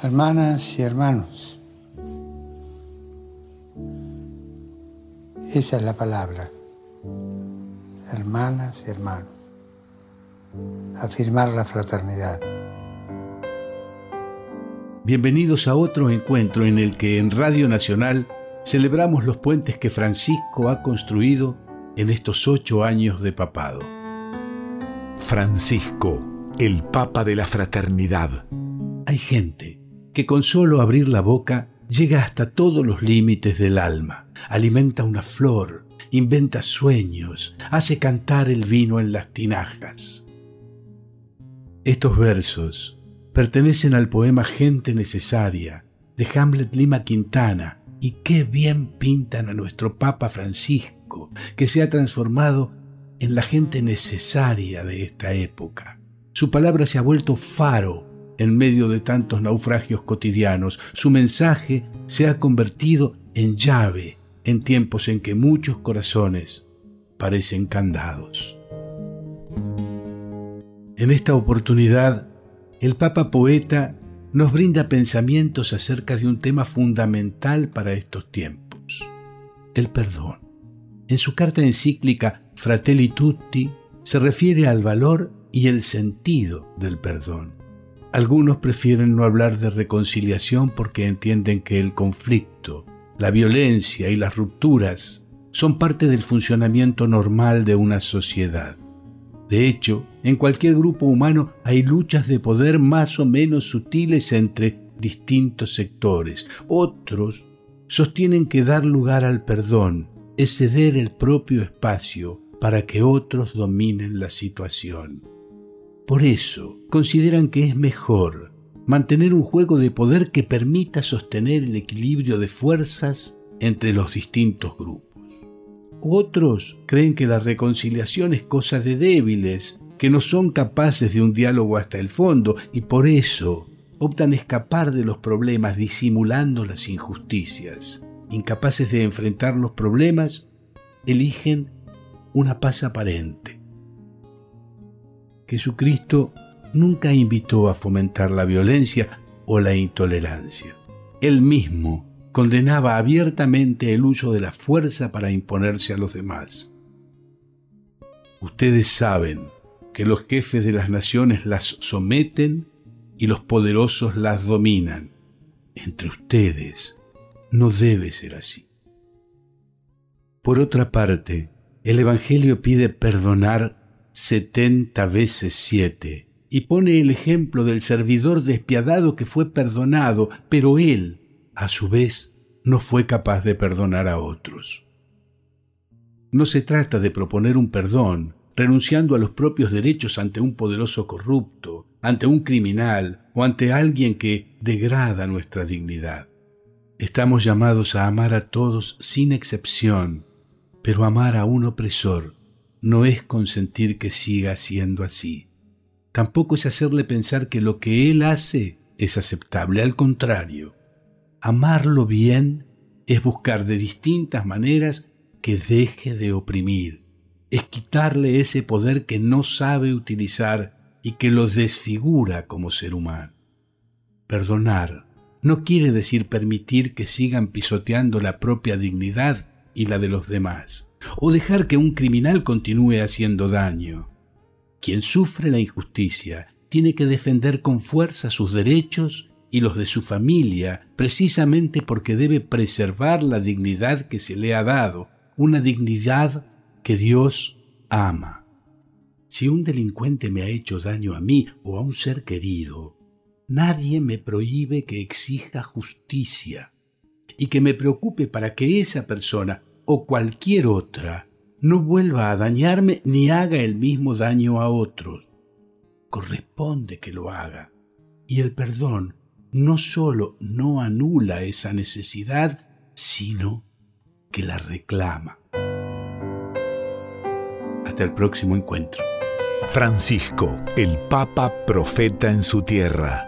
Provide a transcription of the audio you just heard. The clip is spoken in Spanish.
Hermanas y hermanos, esa es la palabra. Hermanas y hermanos. Afirmar la fraternidad. Bienvenidos a otro encuentro en el que en Radio Nacional celebramos los puentes que Francisco ha construido en estos ocho años de papado. Francisco, el Papa de la Fraternidad. Hay gente que con solo abrir la boca llega hasta todos los límites del alma, alimenta una flor, inventa sueños, hace cantar el vino en las tinajas. Estos versos pertenecen al poema Gente Necesaria de Hamlet Lima Quintana y qué bien pintan a nuestro Papa Francisco, que se ha transformado en la gente necesaria de esta época. Su palabra se ha vuelto faro en medio de tantos naufragios cotidianos. Su mensaje se ha convertido en llave en tiempos en que muchos corazones parecen candados. En esta oportunidad, el Papa Poeta nos brinda pensamientos acerca de un tema fundamental para estos tiempos, el perdón. En su carta encíclica Fratelli Tutti se refiere al valor y el sentido del perdón. Algunos prefieren no hablar de reconciliación porque entienden que el conflicto, la violencia y las rupturas son parte del funcionamiento normal de una sociedad. De hecho, en cualquier grupo humano hay luchas de poder más o menos sutiles entre distintos sectores. Otros sostienen que dar lugar al perdón es ceder el propio espacio para que otros dominen la situación. Por eso, consideran que es mejor mantener un juego de poder que permita sostener el equilibrio de fuerzas entre los distintos grupos. Otros creen que la reconciliación es cosa de débiles, que no son capaces de un diálogo hasta el fondo y por eso optan escapar de los problemas disimulando las injusticias. Incapaces de enfrentar los problemas, eligen una paz aparente Jesucristo nunca invitó a fomentar la violencia o la intolerancia. Él mismo condenaba abiertamente el uso de la fuerza para imponerse a los demás. Ustedes saben que los jefes de las naciones las someten y los poderosos las dominan. Entre ustedes no debe ser así. Por otra parte, el Evangelio pide perdonar setenta veces siete, y pone el ejemplo del servidor despiadado que fue perdonado, pero él, a su vez, no fue capaz de perdonar a otros. No se trata de proponer un perdón, renunciando a los propios derechos ante un poderoso corrupto, ante un criminal o ante alguien que degrada nuestra dignidad. Estamos llamados a amar a todos sin excepción, pero amar a un opresor no es consentir que siga siendo así. Tampoco es hacerle pensar que lo que él hace es aceptable. Al contrario, amarlo bien es buscar de distintas maneras que deje de oprimir. Es quitarle ese poder que no sabe utilizar y que lo desfigura como ser humano. Perdonar no quiere decir permitir que sigan pisoteando la propia dignidad y la de los demás o dejar que un criminal continúe haciendo daño. Quien sufre la injusticia tiene que defender con fuerza sus derechos y los de su familia, precisamente porque debe preservar la dignidad que se le ha dado, una dignidad que Dios ama. Si un delincuente me ha hecho daño a mí o a un ser querido, nadie me prohíbe que exija justicia y que me preocupe para que esa persona o cualquier otra no vuelva a dañarme ni haga el mismo daño a otros. Corresponde que lo haga. Y el perdón no sólo no anula esa necesidad, sino que la reclama. Hasta el próximo encuentro. Francisco, el Papa Profeta en su tierra.